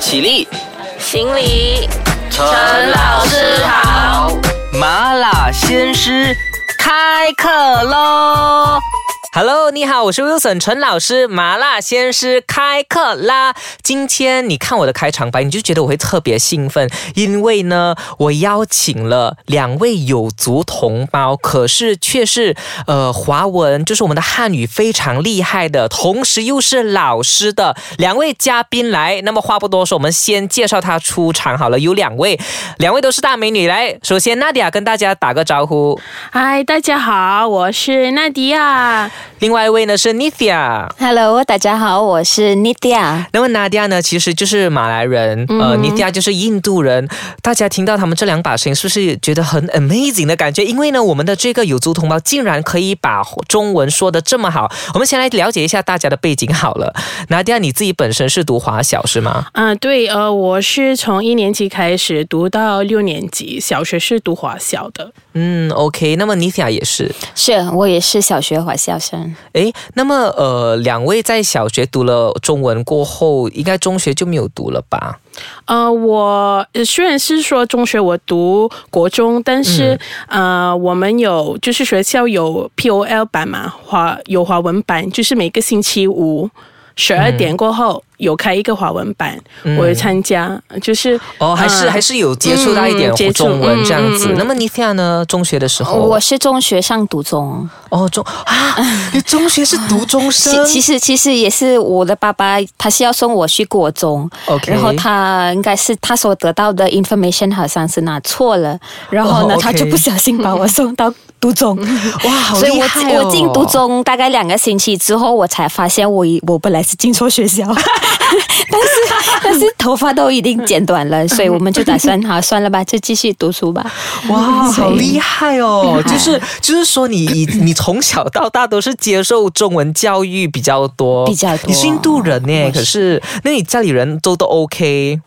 起立，行礼，陈老师好。麻辣鲜师开课喽！Hello，你好，我是 Wilson 陈老师，麻辣鲜师开课啦！今天你看我的开场白，你就觉得我会特别兴奋，因为呢，我邀请了两位有族同胞，可是却是呃华文，就是我们的汉语非常厉害的，同时又是老师的两位嘉宾来。那么话不多说，我们先介绍他出场好了，有两位，两位都是大美女。来，首先娜迪亚跟大家打个招呼，嗨，大家好，我是娜迪亚。另外一位呢是 Nithia。Hello，大家好，我是 Nithya。那么 Nadia 呢，其实就是马来人，呃，Nithya 就是印度人。大家听到他们这两把声音，是不是觉得很 amazing 的感觉？因为呢，我们的这个有族同胞竟然可以把中文说的这么好。我们先来了解一下大家的背景好了。Nadia，你自己本身是读华小是吗？啊、对，呃，我是从一年级开始读到六年级，小学是读华小的。嗯，OK。那么 Nithya 也是。是我也是小学华校生。诶，那么呃，两位在小学读了中文过后，应该中学就没有读了吧？呃，我呃虽然是说中学我读国中，但是、呃，我们有就是学校有 POL 版嘛，华有华文版，就是每个星期五十二点过后。有开一个华文班，我有参加，就是哦，还是、呃还是有接触到一点中文这样子。嗯嗯嗯。那么 Nithya 呢？中学的时候，我是中学上读中，哦，中啊，你中学是读中 其生？其实其实也是我的爸爸，他是要送我去国中。OK 然后他应该是他所得到的 information 好像是拿错了，然后呢他就不小心把我送到读中，哇，好所以我厉害哦！我进读中大概两个星期之后，我才发现我我本来是进错学校，但是但是头发都已经剪短了，所以我们就打算好算了吧，就继续读书吧。哇，好厉害哦！害 就是就是说你，你你从小到大都是接受中文教育比较多，比较多你是印度人呢，是可是那你家里人都都 OK。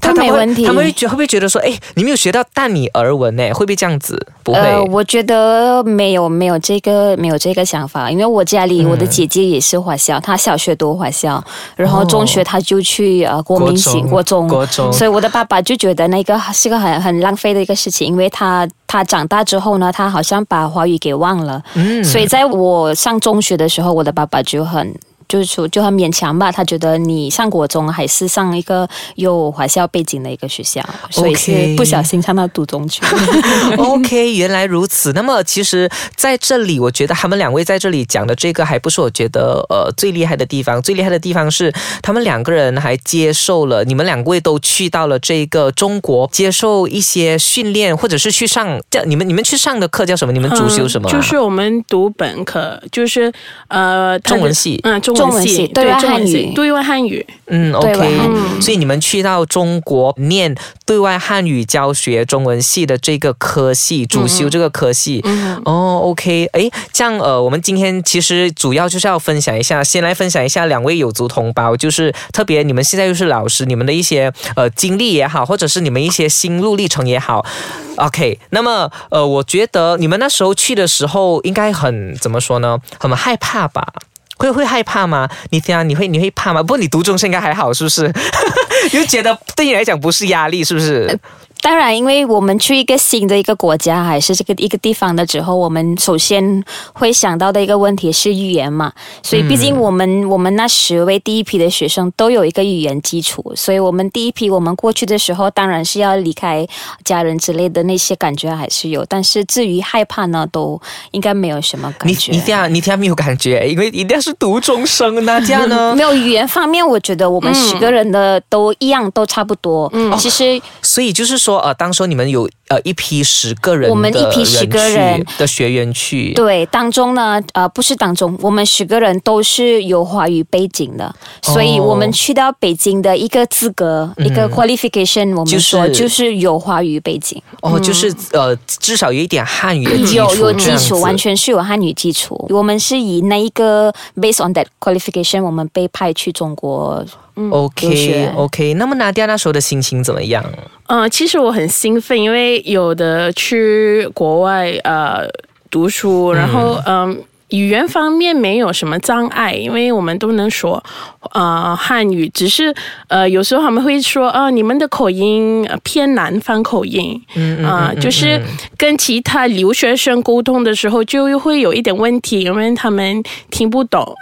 都他没问题他们会觉会不会觉得说，哎，你没有学到淡米而文呢？会不会这样子？不会。呃，我觉得没有没有这个没有这个想法，因为我家里、嗯我的姐姐也是华校，她小学读华校，然后中学她就去呃国民型国国中，国中所以我的爸爸就觉得那个是个很很浪费的一个事情，因为他他长大之后呢，他好像把华语给忘了，嗯所以在我上中学的时候，我的爸爸就很。就是说，就很勉强吧。他觉得你上国中还是上一个有华校背景的一个学校，所以是不小心上到读中去。OK，原来如此。那么其实在这里，我觉得他们两位在这里讲的这个还不是我觉得呃最厉害的地方。最厉害的地方是他们两个人还接受了，你们两位都去到了这个中国接受一些训练，或者是去上叫你们你们去上的课叫什么？你们主修什么啊、嗯就是我们读本科，就是呃中文系嗯，中中文文系，对外汉语对外汉语。嗯，OK，所以你们去到中国念对外汉语教学中文系的这个科系，主修这个科系。嗯，哦，OK，诶，这样呃，我们今天其实主要就是要分享一下，先来分享一下两位有族同胞，就是特别你们现在又是老师，你们的一些呃经历也好，或者是你们一些心路历程也好。OK，那么呃，我觉得你们那时候去的时候应该很怎么说呢？很害怕吧？会会害怕吗？你这样你会你会怕吗？不过你读中生应该还好，是不是？就觉得对你来讲不是压力，是不是？当然，因为我们去一个新的一个国家，还是这个一个地方的时候，我们首先会想到的一个问题是语言嘛。所以，毕竟我们、我们那十位第一批的学生都有一个语言基础，所以我们第一批我们过去的时候，当然是要离开家人之类的那些感觉还是有，但是至于害怕呢，都应该没有什么感觉。你这样你这样没有感觉，因为一定要是读中生呢，这样呢没。有语言方面，我觉得我们十个人的都一样，都差不多。嗯，其实所以就是说，呃，当时候你们有呃一批十个人的我们一批10个人的学员去，对，当中呢，呃，不是当中，我们十个人都是有华语背景的，所以我们去到北京的一个资格、一个 qualification，我们说就是就是有华语背景，哦，就是呃，至少有一点汉语的基础，有有基础，完全是有汉语基础。我们是以那一个 based on that qualification，我们被派去中国。嗯。留 OK 学。OK。那么拿掉那时候的心情怎么样？呃，其实我很兴奋，因为有的去国外呃读书，然后嗯。语言方面没有什么障碍，因为我们都能说呃汉语，只是呃有时候他们会说啊、你们的口音呃偏南方口音，嗯啊、就是跟其他留学生沟通的时候就会有一点问题，因为他们听不懂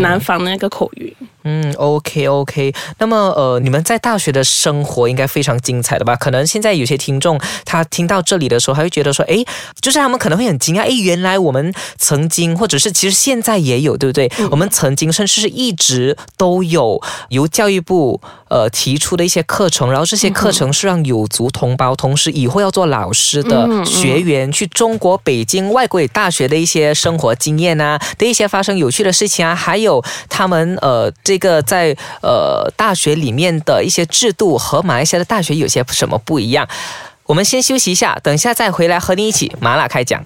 南方那个口语。嗯，OK OK。那么呃，你们在大学的生活应该非常精彩的吧？可能现在有些听众他听到这里的时候，他会觉得说，诶，就是他们可能会很惊讶，诶，原来我们曾经或者是其实现在也有，对不对？我们曾经甚至是一直都有由教育部呃提出的一些课程，然后这些课程是让有族同胞，同时以后要做老师的学员去中国北京外国语大学的一些生活经验啊，的一些发生有趣的事情啊，还有他们呃这个在呃大学里面的一些制度和马来西亚的大学有些什么不一样。我们先休息一下，等一下再回来和你一起麻辣开讲。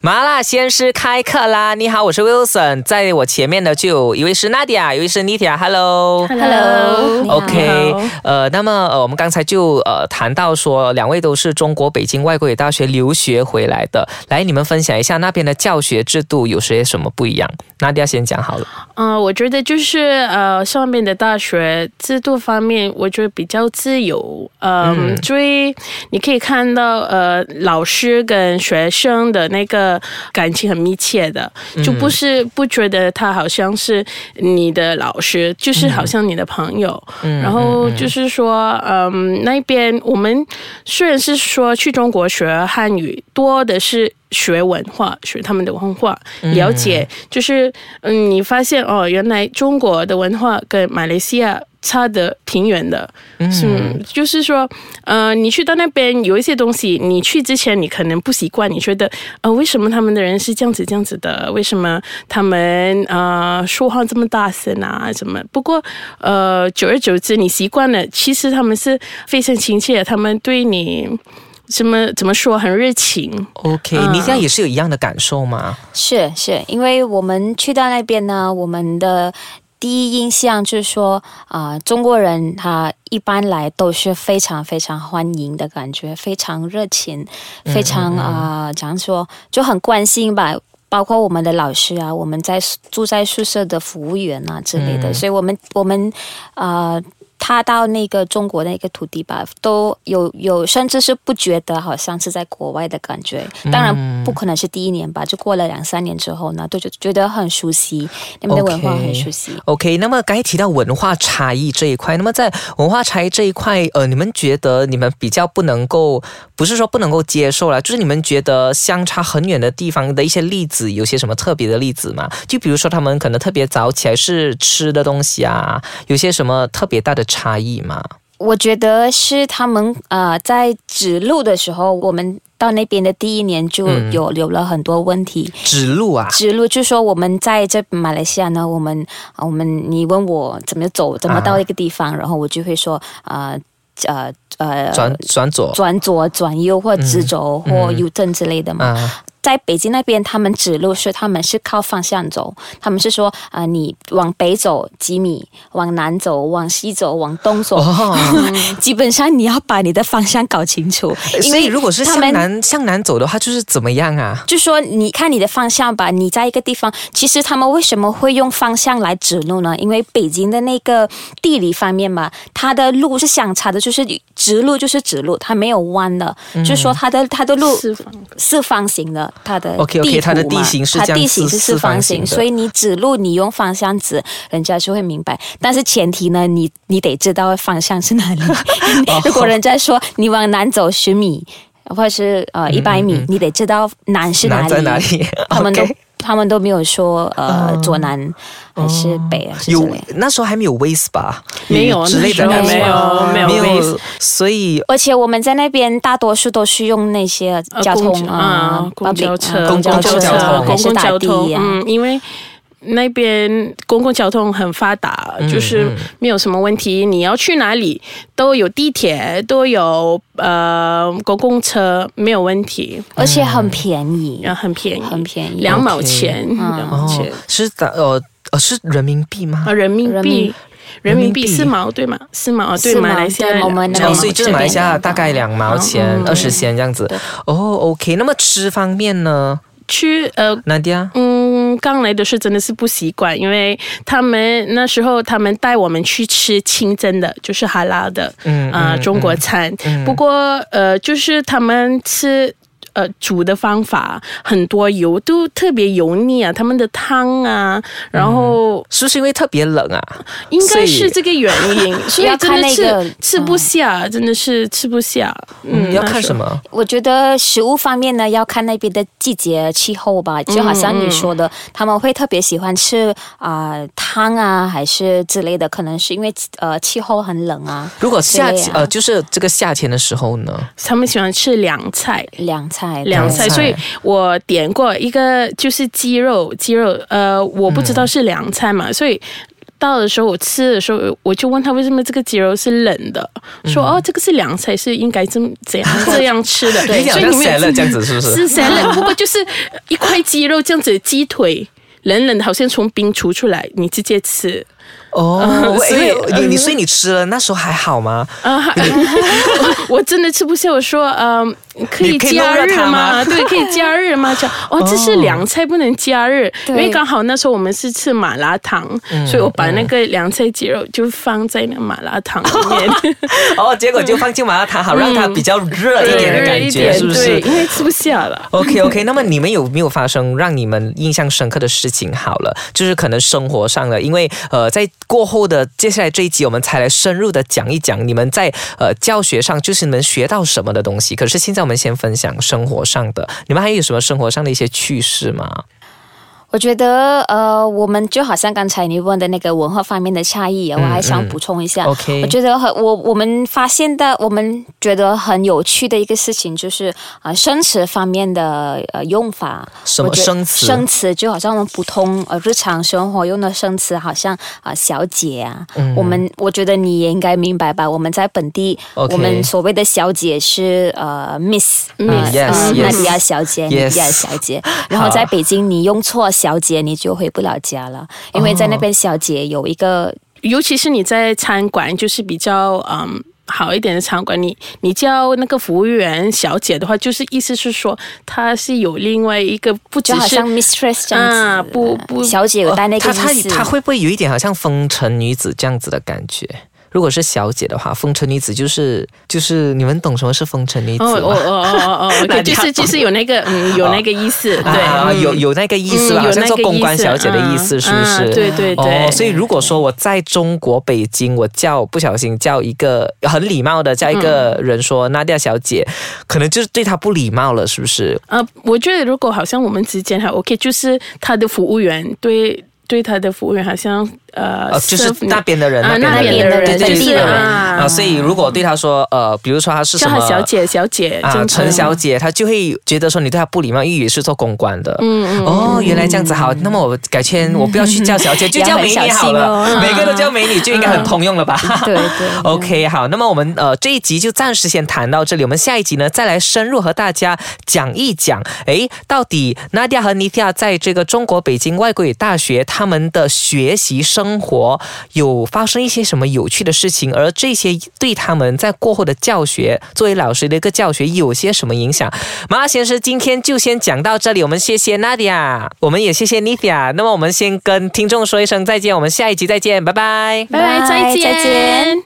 麻辣鲜师开课啦！你好，我是 Wilson，在我前面的就有一位是 Nadia，一位是 Nithia，Hello。Hello，你好 OK，好呃，那么呃，我们刚才就呃谈到说，两位都是中国北京外国语大学留学回来的，来，你们分享一下那边的教学制度有些什么不一样？那迪亚先讲好了。嗯、我觉得就是呃，上面的大学制度方面，我觉得比较自由。嗯，所以你可以看到呃，老师跟学生的那个感情很密切的，就不是不觉得他好像是你的老师，就是好像你的朋友。然后就是说，嗯，那边我们虽然是说去中国学汉语，多的是学文化，学他们的文化，了解，就是嗯，你发现哦，原来中国的文化跟马来西亚。差的挺远的，嗯，就是说，呃，你去到那边有一些东西，你去之前你可能不习惯，你觉得，呃，为什么他们的人是这样子这样子的？为什么他们呃说话这么大声啊？什么？不过，呃，久而久之你习惯了，其实他们是非常亲切，他们对你什么怎么说很热情，OK，、嗯你现在也是有一样的感受吗？是是，因为我们去到那边呢，我们的第一印象就是说，啊、中国人他一般来都是非常非常欢迎的感觉，非常热情，非常啊，怎样说就很关心吧。包括我们的老师啊，我们在住在宿舍的服务员啊之类的，所以我们我们呃踏到那个中国的那个土地吧，都有有甚至是不觉得好像是在国外的感觉。当然不可能是第一年吧，就过了两三年之后呢，都就觉得很熟悉，那边的文化很熟悉。OK，那么刚才提到文化差异这一块，那么在文化差异这一块，呃，你们觉得你们比较不能够，不是说不能够接受了，就是你们觉得相差很远的地方的一些例子，有些什么特别的例子吗？就比如说他们可能特别早起来是吃的东西啊，有些什么特别大的差异吗？我觉得是他们呃在指路的时候，我们到那边的第一年就有留了很多问题。指路啊，指路就是说我们在这马来西亚呢，我们啊我们你问我怎么走，怎么到一个地方，然后我就会说啊呃呃转转左。转左、转右或直走、或右正之类的嘛。啊，在北京那边，他们指路是他们是靠方向走，他们是说啊、你往北走几米，往南走，往西走，往东走。哦，基本上你要把你的方向搞清楚，因为所以如果是向南向南走的话，就是怎么样啊？就说你看你的方向吧，你在一个地方，其实他们为什么会用方向来指路呢？因为北京的那个地理方面嘛，它的路是相差的，就是直路就是直路，它没有弯的，嗯就是说它的它的路四方四方形的，它的图嘛它的地形是它地形是四四方形，所以你指路你用方向指，人家就会明白。但是前提呢，你你得知道方向是哪里。如果人家说你往南走十米，或者是呃一百米，你得知道南是哪里。南在哪里？他们都 OK 他们都没有说呃左南还是北啊，是之有类的。那时候还没有 Waze 吧？没有之类的那那种时候没有没有 Waze 所以而且我们在那边大多数都是用那些交通公啊，公交车、啊公共交车还公共是打的交通，呀。嗯，因为。那边公共交通很发达，就是没有什么问题。你要去哪里都有地铁，都有呃公共车，没有问题，而且很便宜，然后很便宜，很便宜。两毛钱，两毛哦钱，是的，呃呃是人民币吗？啊，？人民币。人民，币四毛对吗？四毛对，马来西亚对我们所以就是马来西亚大概两毛钱、嗯二十仙这样子。哦，OK。那么吃方面呢？去呃，Nadia？嗯，刚来的时候真的是不习惯，因为他们那时候他们带我们去吃清真的，就是哈拉的，嗯啊、嗯中国餐。不过呃，就是他们吃。呃，煮的方法很多油都特别油腻啊，他们的汤啊，然后是不是因为特别冷啊？应该是这个原因，所以要看真的是那个吃不下，真的是吃不下。嗯，要看？什么？我觉得食物方面呢，要看那边的季节气候吧。就好像你说的，他们会特别喜欢吃啊、汤啊，还是之类的，可能是因为呃气候很冷啊。如果夏对啊呃，就是这个夏天的时候呢？他们喜欢吃凉菜。凉菜，凉菜，凉菜所以我点过一个就是鸡肉，鸡肉，呃，我不知道是凉菜嘛，所以。到的时候，我吃的时候，我就问他为什么这个鸡肉是冷的，说哦，这个是凉菜，是应该这么这样这样 吃的。所以你们 salad 这样子是不是？是 salad，不过就是一块鸡肉这样子，鸡腿冷冷的，好像从冰橱出来，你直接吃。哦，所以你你所以你吃了那时候还好吗？啊，我真的吃不下。我说，嗯、可以你可以加热它吗吗？对，可以加热吗？讲哦，这是凉菜，不能加热，因为刚好那时候我们是吃麻辣烫，嗯所以我把那个凉菜鸡肉就放在那个麻辣烫里面，哦，结果就放进麻辣烫，好让它比较热一点的感觉，是不，是？因为吃不下了。OK OK，那么你们有没有发生让你们印象深刻的事情？好了，就是可能生活上的，因为呃，在过后的接下来这一集，我们才来深入的讲一讲你们在呃教学上，就是你们学到什么的东西。可是现在我们先分享生活上的，你们还有什么生活上的一些趣事吗？我觉得呃，我们就好像刚才你问的那个文化方面的差异，我还想补充一下。OK 我觉得很我我们发现的，我们觉得很有趣的一个事情就是啊、呃生词方面的呃用法。什么生词生词就好像我们普通呃日常生活用的生词，好像啊、小姐啊，我们我觉得你也应该明白吧？我们在本地我们所谓的小姐是呃 Miss，呃 Miss，yes，呃 yes 娜迪亚小姐娜迪亚小姐。然后在北京，你用错小姐，你就回不了家了，因为在那边小姐有一个尤其是你在餐馆，就是比较嗯。好一点的餐馆，你你叫那个服务员小姐的话，就是意思是说，她是有另外一个，不只是就好像 mistress 这样子，啊不不小姐有带那个哦他他意思。他会不会有一点好像风尘女子这样子的感觉？如果是小姐的话，风尘女子就是就是你们懂什么是风尘女子吗？哦哦哦哦哦 就是就是有那个嗯 有那个意思，对，啊，嗯有有那个意思啦，嗯好像做有那个公关小姐的意思，嗯是不是？嗯对对对哦，所以如果说我在中国北京，我叫不小心叫一个很礼貌的叫一个人说娜迪亚小姐，可能就是对她不礼貌了，是不是？呃，我觉得如果好像我们之间还 OK，就是他的服务员对对他的服务员好像呃呃，就是那边的人，啊那边的人对对对啊啊，所以如果对他说，呃，比如说他是什么小姐小姐啊，陈小姐，他就会觉得说你对他不礼貌，因为是做公关的。嗯嗯哦，原来这样子好。那么我改天我不要去叫小姐，就叫美女好 了。每个都叫美女，就应该很通用了吧？对对 OK，好，那么我们呃这一集就暂时先谈到这里，我们下一集呢再来深入和大家讲一讲，哎，到底 Nadia 和 Nithya 在这个中国北京外国语大学他们的学习生活有发生一些什么有趣的事情，而这些对他们在过后的教学，作为老师的一个教学有些什么影响？麻辣先生今天就先讲到这里，我们谢谢 Nadia，我们也谢谢 Nithya，那么我们先跟听众说一声再见，我们下一集再见，拜拜。拜拜，再见再见。